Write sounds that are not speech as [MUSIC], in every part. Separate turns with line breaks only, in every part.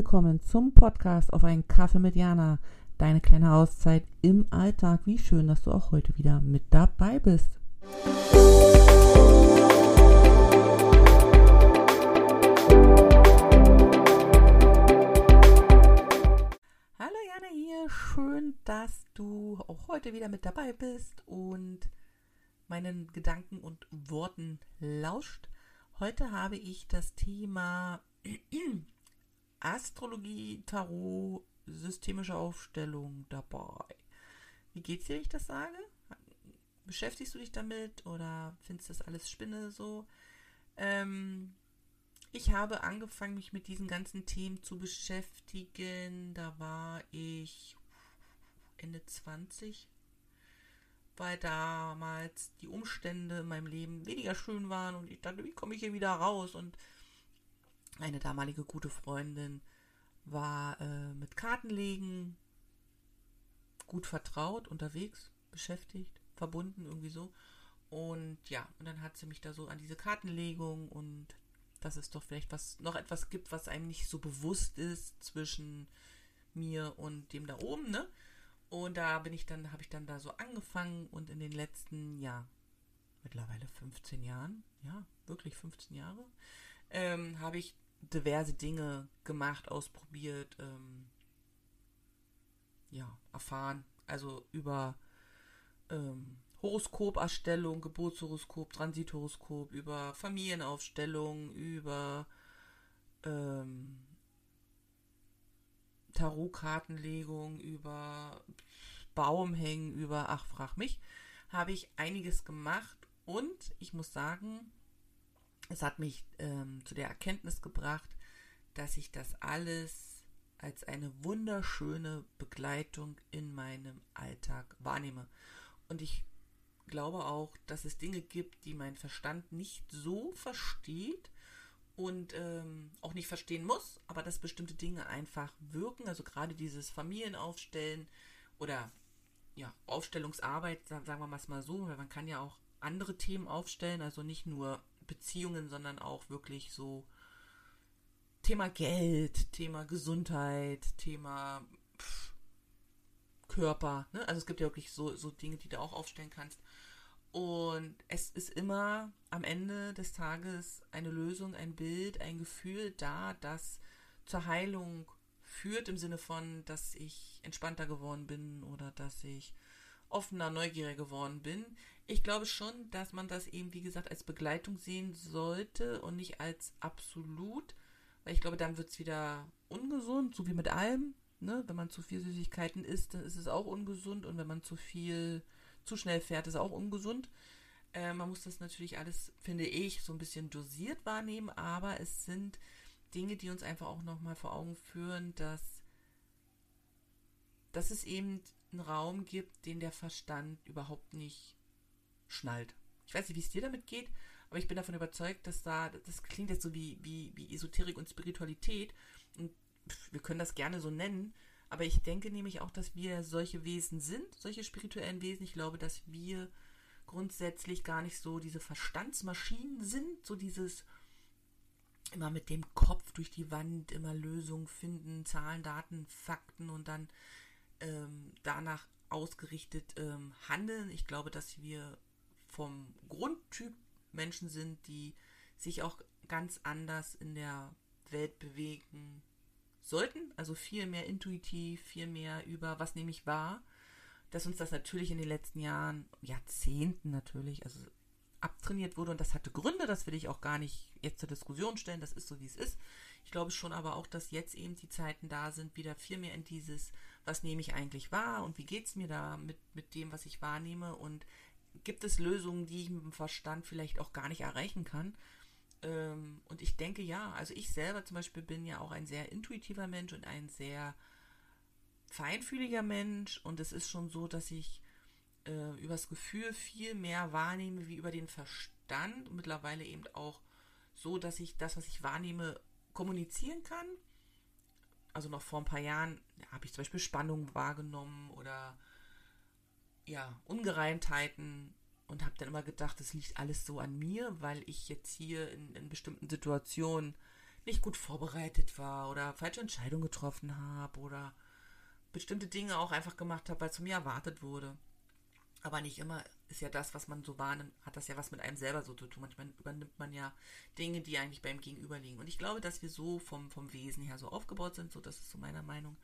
Willkommen zum Podcast auf einen Kaffee mit Jana. Deine kleine Auszeit im Alltag. Wie schön, dass du auch heute wieder mit dabei bist. Hallo Jana hier. Schön, dass du auch heute wieder mit dabei bist und meinen Gedanken und Worten lauscht. Heute habe ich das Thema [CLEARS THROAT] Astrologie, Tarot, systemische Aufstellung dabei. Wie geht's dir, wenn ich das sage? Beschäftigst du dich damit oder findest das alles Spinne so? Ähm, ich habe angefangen, mich mit diesen ganzen Themen zu beschäftigen. Da war ich Ende 20, weil damals die Umstände in meinem Leben weniger schön waren und ich dachte, wie komme ich hier wieder raus? Und eine damalige gute Freundin war äh, mit Kartenlegen gut vertraut, unterwegs, beschäftigt, verbunden, irgendwie so. Und ja, und dann hat sie mich da so an diese Kartenlegung und dass es doch vielleicht was noch etwas gibt, was einem nicht so bewusst ist zwischen mir und dem da oben, ne? Und da bin ich dann, habe ich dann da so angefangen und in den letzten, ja, mittlerweile 15 Jahren, ja, wirklich 15 Jahre, ähm, habe ich diverse Dinge gemacht, ausprobiert, ähm, ja, erfahren. Also über ähm, Horoskoperstellung, Geburtshoroskop, Transithoroskop, über Familienaufstellung, über ähm, Tarotkartenlegung, über Baumhängen, über, ach, frag mich, habe ich einiges gemacht und ich muss sagen, es hat mich ähm, zu der Erkenntnis gebracht, dass ich das alles als eine wunderschöne Begleitung in meinem Alltag wahrnehme. Und ich glaube auch, dass es Dinge gibt, die mein Verstand nicht so versteht und ähm, auch nicht verstehen muss, aber dass bestimmte Dinge einfach wirken. Also gerade dieses Familienaufstellen oder ja, Aufstellungsarbeit, sagen wir mal so, weil man kann ja auch andere Themen aufstellen, also nicht nur Beziehungen, sondern auch wirklich so Thema Geld, Thema Gesundheit, Thema pff, Körper. Ne? Also es gibt ja wirklich so, so Dinge, die du auch aufstellen kannst. Und es ist immer am Ende des Tages eine Lösung, ein Bild, ein Gefühl da, das zur Heilung führt im Sinne von, dass ich entspannter geworden bin oder dass ich offener, neugieriger geworden bin. Ich glaube schon, dass man das eben, wie gesagt, als Begleitung sehen sollte und nicht als absolut, weil ich glaube, dann wird es wieder ungesund, so wie mit allem. Ne? Wenn man zu viel Süßigkeiten isst, dann ist es auch ungesund und wenn man zu viel, zu schnell fährt, ist es auch ungesund. Äh, man muss das natürlich alles, finde ich, so ein bisschen dosiert wahrnehmen, aber es sind Dinge, die uns einfach auch nochmal vor Augen führen, dass, dass es eben einen Raum gibt, den der Verstand überhaupt nicht schnallt. Ich weiß nicht, wie es dir damit geht, aber ich bin davon überzeugt, dass da, das klingt jetzt so wie, wie, wie Esoterik und Spiritualität und wir können das gerne so nennen, aber ich denke nämlich auch, dass wir solche Wesen sind, solche spirituellen Wesen. Ich glaube, dass wir grundsätzlich gar nicht so diese Verstandsmaschinen sind, so dieses immer mit dem Kopf durch die Wand, immer Lösungen finden, Zahlen, Daten, Fakten und dann ähm, danach ausgerichtet ähm, handeln. Ich glaube, dass wir vom Grundtyp Menschen sind, die sich auch ganz anders in der Welt bewegen sollten. Also viel mehr intuitiv, viel mehr über was nehme ich wahr. Dass uns das natürlich in den letzten Jahren, Jahrzehnten natürlich, also abtrainiert wurde und das hatte Gründe, das will ich auch gar nicht jetzt zur Diskussion stellen, das ist so wie es ist. Ich glaube schon aber auch, dass jetzt eben die Zeiten da sind, wieder viel mehr in dieses, was nehme ich eigentlich wahr und wie geht es mir da mit, mit dem, was ich wahrnehme und gibt es Lösungen, die ich mit dem Verstand vielleicht auch gar nicht erreichen kann. Ähm, und ich denke ja, also ich selber zum Beispiel bin ja auch ein sehr intuitiver Mensch und ein sehr feinfühliger Mensch und es ist schon so, dass ich äh, übers Gefühl viel mehr wahrnehme wie über den Verstand. Mittlerweile eben auch so, dass ich das, was ich wahrnehme, kommunizieren kann. Also noch vor ein paar Jahren ja, habe ich zum Beispiel Spannung wahrgenommen oder ja, Ungereimtheiten und habe dann immer gedacht, das liegt alles so an mir, weil ich jetzt hier in, in bestimmten Situationen nicht gut vorbereitet war oder falsche Entscheidungen getroffen habe oder bestimmte Dinge auch einfach gemacht habe, weil es von mir erwartet wurde. Aber nicht immer ist ja das, was man so wahrnimmt, hat das ja was mit einem selber so zu tun. Manchmal übernimmt man ja Dinge, die eigentlich beim Gegenüber liegen. Und ich glaube, dass wir so vom, vom Wesen her so aufgebaut sind, so das ist so meiner Meinung.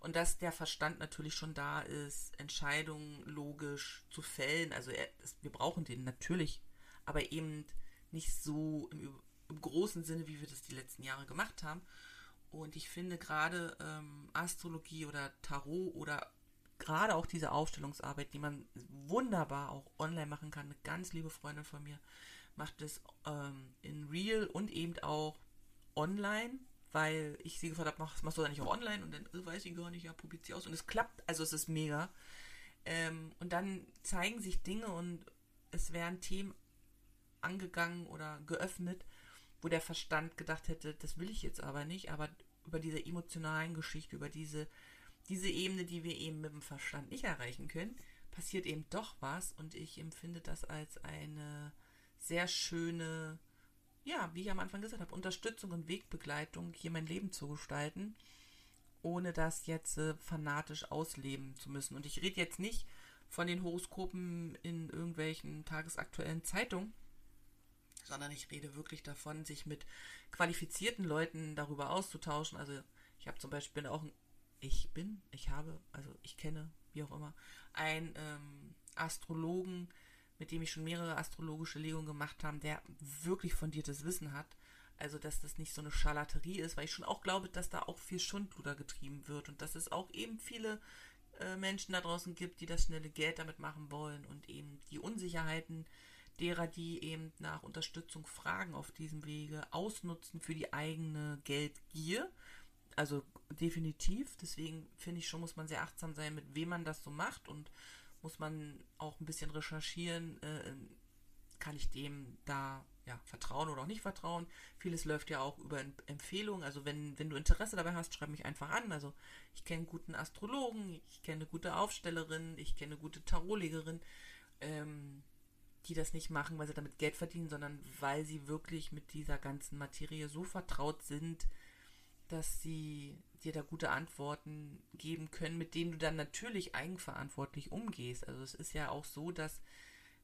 Und dass der Verstand natürlich schon da ist, Entscheidungen logisch zu fällen. Also er, wir brauchen den natürlich, aber eben nicht so im, im großen Sinne, wie wir das die letzten Jahre gemacht haben. Und ich finde gerade ähm, Astrologie oder Tarot oder gerade auch diese Aufstellungsarbeit, die man wunderbar auch online machen kann, eine ganz liebe Freundin von mir macht das ähm, in Real und eben auch online, weil ich sie gefragt habe, machst, machst du da nicht auch online? Und dann äh, weiß ich gar nicht, ja, sie aus. Und es klappt, also es ist mega. Ähm, und dann zeigen sich Dinge und es werden Themen angegangen oder geöffnet, wo der Verstand gedacht hätte, das will ich jetzt aber nicht, aber über diese emotionalen Geschichte, über diese, diese Ebene, die wir eben mit dem Verstand nicht erreichen können, passiert eben doch was und ich empfinde das als eine sehr schöne, ja, wie ich am Anfang gesagt habe, Unterstützung und Wegbegleitung, hier mein Leben zu gestalten, ohne das jetzt äh, fanatisch ausleben zu müssen. Und ich rede jetzt nicht von den Horoskopen in irgendwelchen tagesaktuellen Zeitungen, sondern ich rede wirklich davon, sich mit qualifizierten Leuten darüber auszutauschen. Also ich habe zum Beispiel auch, ich bin, ich habe, also ich kenne, wie auch immer, einen ähm, Astrologen, mit dem ich schon mehrere astrologische Legungen gemacht habe, der wirklich fundiertes Wissen hat. Also, dass das nicht so eine Scharlaterie ist, weil ich schon auch glaube, dass da auch viel Schundluder getrieben wird und dass es auch eben viele äh, Menschen da draußen gibt, die das schnelle Geld damit machen wollen und eben die Unsicherheiten derer, die eben nach Unterstützung fragen auf diesem Wege, ausnutzen für die eigene Geldgier. Also definitiv. Deswegen finde ich schon, muss man sehr achtsam sein, mit wem man das so macht und muss man auch ein bisschen recherchieren. Äh, kann ich dem da ja, vertrauen oder auch nicht vertrauen. Vieles läuft ja auch über Empfehlungen. Also wenn, wenn du Interesse dabei hast, schreib mich einfach an. Also ich kenne guten Astrologen, ich kenne gute Aufstellerin, ich kenne gute Tarotlegerin. Ähm, die das nicht machen, weil sie damit Geld verdienen, sondern weil sie wirklich mit dieser ganzen Materie so vertraut sind, dass sie dir da gute Antworten geben können, mit denen du dann natürlich eigenverantwortlich umgehst. Also es ist ja auch so, dass,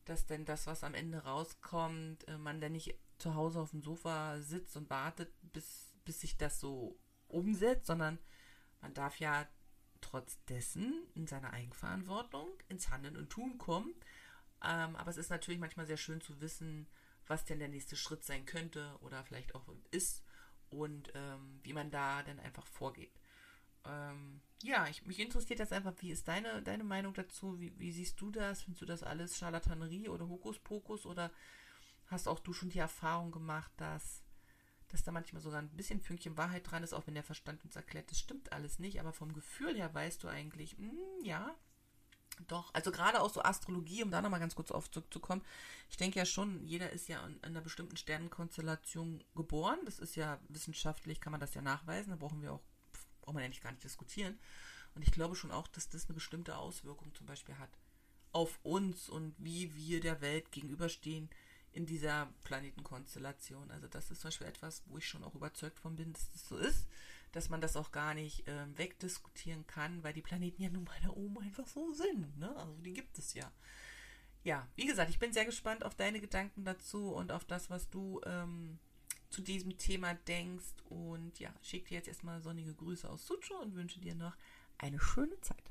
dass denn das, was am Ende rauskommt, äh, man dann nicht zu Hause auf dem Sofa sitzt und wartet, bis, bis sich das so umsetzt, sondern man darf ja trotz dessen in seiner Eigenverantwortung ins Handeln und Tun kommen ähm, aber es ist natürlich manchmal sehr schön zu wissen, was denn der nächste Schritt sein könnte oder vielleicht auch ist und ähm, wie man da dann einfach vorgeht. Ähm, ja, ich, mich interessiert das einfach, wie ist deine, deine Meinung dazu? Wie, wie siehst du das? Findest du das alles Charlatanerie oder Hokuspokus oder hast auch du schon die Erfahrung gemacht, dass, dass da manchmal sogar ein bisschen Fünkchen Wahrheit dran ist, auch wenn der Verstand uns erklärt, das stimmt alles nicht, aber vom Gefühl her weißt du eigentlich, mh, hm, ja, doch, also gerade auch so Astrologie, um da nochmal ganz kurz auf zurückzukommen. Ich denke ja schon, jeder ist ja in, einer bestimmten Sternenkonstellation geboren. Das ist ja wissenschaftlich, kann man das ja nachweisen. Da brauchen wir auch, braucht man eigentlich gar nicht diskutieren. Und ich glaube schon auch, dass das eine bestimmte Auswirkung zum Beispiel hat auf uns und wie wir der Welt gegenüberstehen in dieser Planetenkonstellation. Also das ist zum Beispiel etwas, wo ich schon auch überzeugt von bin, dass das so ist dass man das auch gar nicht äh, wegdiskutieren kann, weil die Planeten ja nun mal da oben einfach so sind. Ne? Also die gibt es ja. Ja, wie gesagt, ich bin sehr gespannt auf deine Gedanken dazu und auf das, was du ähm, zu diesem Thema denkst. Und ja, schicke dir jetzt erstmal sonnige Grüße aus Sucho und wünsche dir noch eine schöne Zeit.